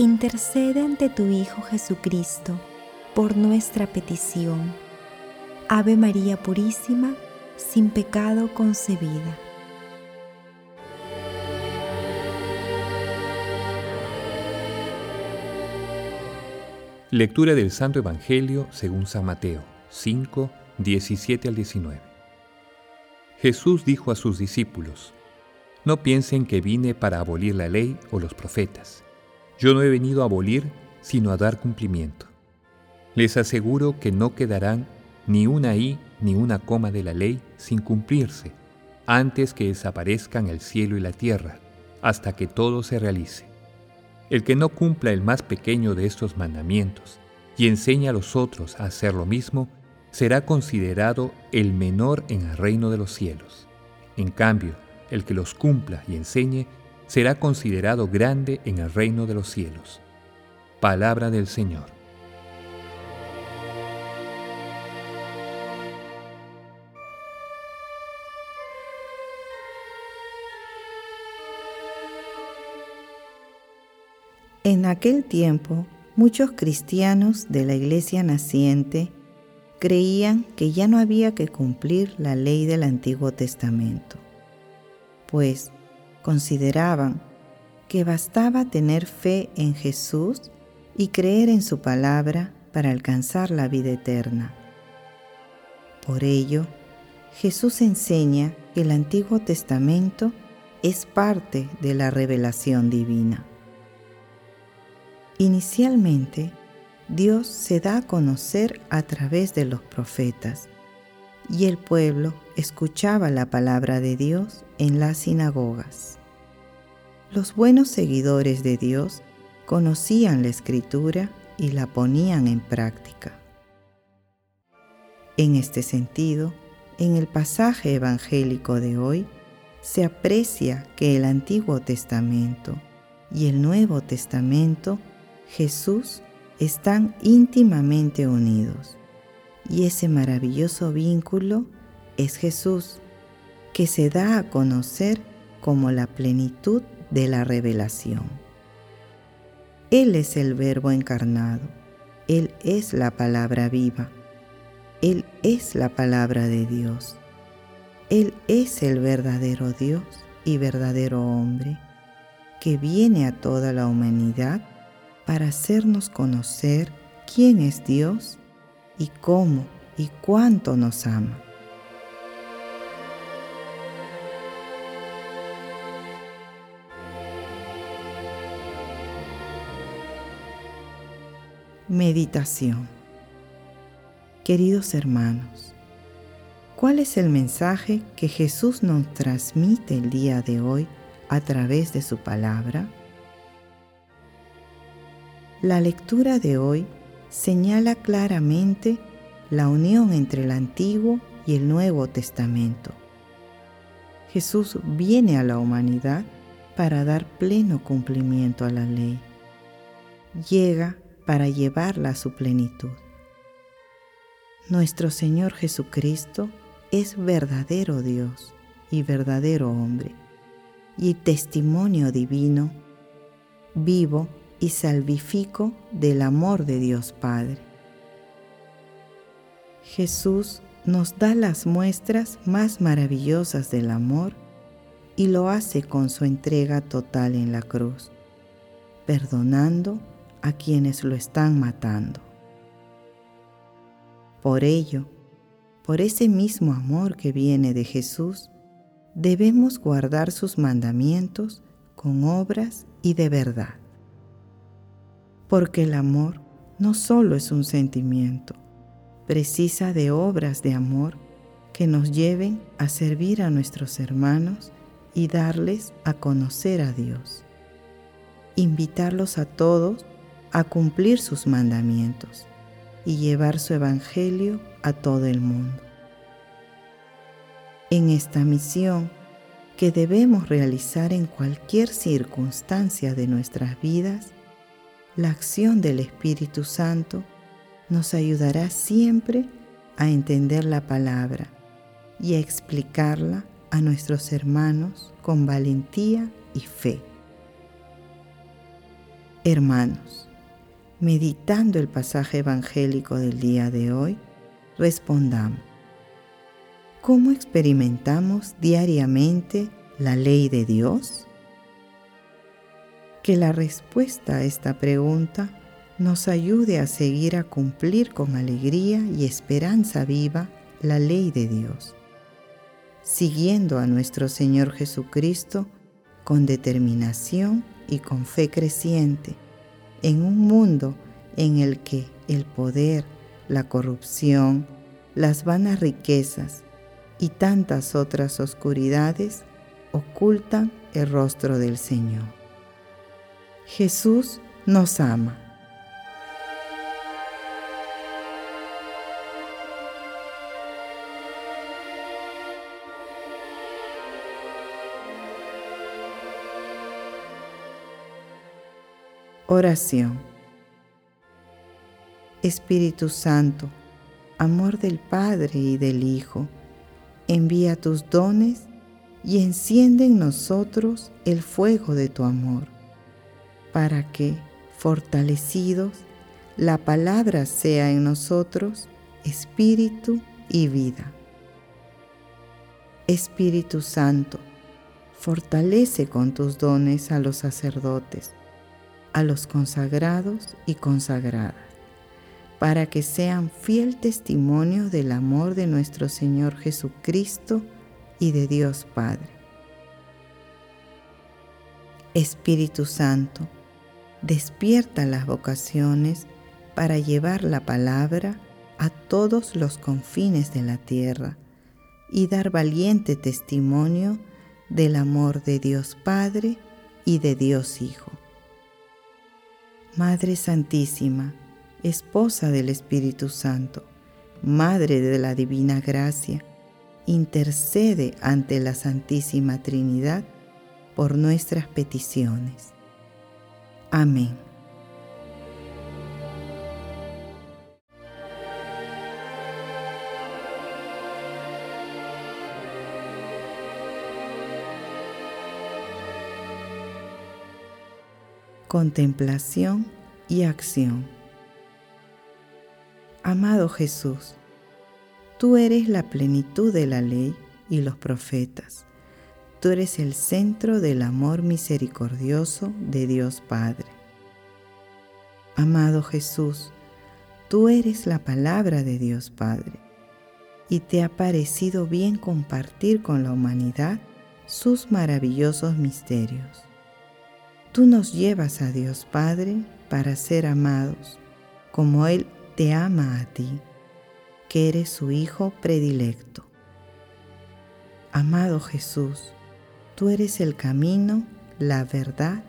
intercede ante tu Hijo Jesucristo por nuestra petición. Ave María Purísima, sin pecado concebida. Lectura del Santo Evangelio según San Mateo 5, 17 al 19. Jesús dijo a sus discípulos, No piensen que vine para abolir la ley o los profetas. Yo no he venido a abolir, sino a dar cumplimiento. Les aseguro que no quedarán ni una i ni una coma de la ley sin cumplirse, antes que desaparezcan el cielo y la tierra, hasta que todo se realice. El que no cumpla el más pequeño de estos mandamientos y enseña a los otros a hacer lo mismo, será considerado el menor en el reino de los cielos. En cambio, el que los cumpla y enseñe será considerado grande en el reino de los cielos. Palabra del Señor. En aquel tiempo, muchos cristianos de la iglesia naciente creían que ya no había que cumplir la ley del Antiguo Testamento, pues consideraban que bastaba tener fe en Jesús y creer en su palabra para alcanzar la vida eterna. Por ello, Jesús enseña que el Antiguo Testamento es parte de la revelación divina. Inicialmente, Dios se da a conocer a través de los profetas, y el pueblo escuchaba la palabra de Dios en las sinagogas. Los buenos seguidores de Dios conocían la escritura y la ponían en práctica. En este sentido, en el pasaje evangélico de hoy, se aprecia que el Antiguo Testamento y el Nuevo Testamento Jesús están íntimamente unidos. Y ese maravilloso vínculo es Jesús, que se da a conocer como la plenitud de la revelación. Él es el Verbo encarnado, Él es la palabra viva, Él es la palabra de Dios, Él es el verdadero Dios y verdadero hombre, que viene a toda la humanidad para hacernos conocer quién es Dios y cómo y cuánto nos ama. Meditación Queridos hermanos, ¿cuál es el mensaje que Jesús nos transmite el día de hoy a través de su palabra? La lectura de hoy señala claramente la unión entre el Antiguo y el Nuevo Testamento. Jesús viene a la humanidad para dar pleno cumplimiento a la ley. Llega para llevarla a su plenitud. Nuestro Señor Jesucristo es verdadero Dios y verdadero hombre, y testimonio divino, vivo y salvifico del amor de Dios Padre. Jesús nos da las muestras más maravillosas del amor y lo hace con su entrega total en la cruz, perdonando a quienes lo están matando. Por ello, por ese mismo amor que viene de Jesús, debemos guardar sus mandamientos con obras y de verdad porque el amor no solo es un sentimiento, precisa de obras de amor que nos lleven a servir a nuestros hermanos y darles a conocer a Dios. Invitarlos a todos a cumplir sus mandamientos y llevar su evangelio a todo el mundo. En esta misión que debemos realizar en cualquier circunstancia de nuestras vidas, la acción del Espíritu Santo nos ayudará siempre a entender la palabra y a explicarla a nuestros hermanos con valentía y fe. Hermanos, meditando el pasaje evangélico del día de hoy, respondamos, ¿cómo experimentamos diariamente la ley de Dios? Que la respuesta a esta pregunta nos ayude a seguir a cumplir con alegría y esperanza viva la ley de Dios, siguiendo a nuestro Señor Jesucristo con determinación y con fe creciente en un mundo en el que el poder, la corrupción, las vanas riquezas y tantas otras oscuridades ocultan el rostro del Señor. Jesús nos ama Oración. Espíritu Santo, amor del Padre y del Hijo, envía tus dones y enciende en nosotros el fuego de tu amor, para que, fortalecidos, la palabra sea en nosotros espíritu y vida. Espíritu Santo, fortalece con tus dones a los sacerdotes a los consagrados y consagradas, para que sean fiel testimonio del amor de nuestro Señor Jesucristo y de Dios Padre. Espíritu Santo, despierta las vocaciones para llevar la palabra a todos los confines de la tierra y dar valiente testimonio del amor de Dios Padre y de Dios Hijo. Madre Santísima, Esposa del Espíritu Santo, Madre de la Divina Gracia, intercede ante la Santísima Trinidad por nuestras peticiones. Amén. Contemplación y acción. Amado Jesús, tú eres la plenitud de la ley y los profetas. Tú eres el centro del amor misericordioso de Dios Padre. Amado Jesús, tú eres la palabra de Dios Padre y te ha parecido bien compartir con la humanidad sus maravillosos misterios. Tú nos llevas a Dios Padre para ser amados, como Él te ama a ti, que eres su Hijo predilecto. Amado Jesús, tú eres el camino, la verdad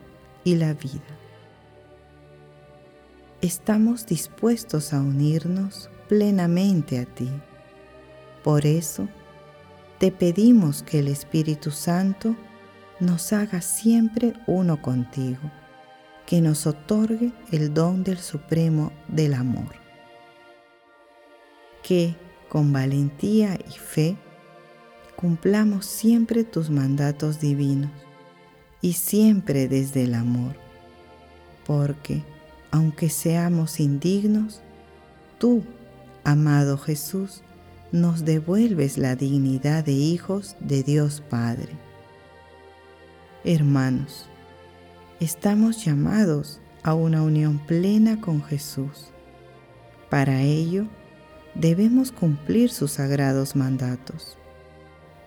y la vida. Estamos dispuestos a unirnos plenamente a ti. Por eso, te pedimos que el Espíritu Santo nos haga siempre uno contigo, que nos otorgue el don del supremo del amor. Que con valentía y fe cumplamos siempre tus mandatos divinos y siempre desde el amor, porque aunque seamos indignos, tú, amado Jesús, nos devuelves la dignidad de hijos de Dios Padre Hermanos, estamos llamados a una unión plena con Jesús. Para ello, debemos cumplir sus sagrados mandatos.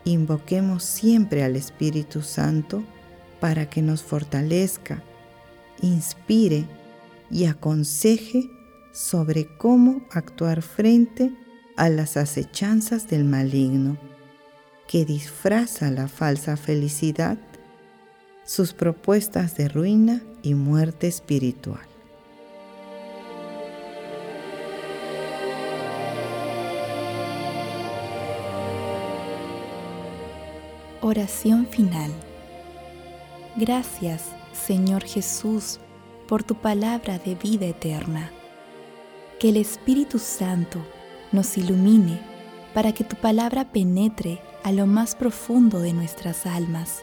Invoquemos siempre al Espíritu Santo para que nos fortalezca, inspire y aconseje sobre cómo actuar frente a las acechanzas del maligno, que disfraza la falsa felicidad sus propuestas de ruina y muerte espiritual. Oración final. Gracias, Señor Jesús, por tu palabra de vida eterna. Que el Espíritu Santo nos ilumine para que tu palabra penetre a lo más profundo de nuestras almas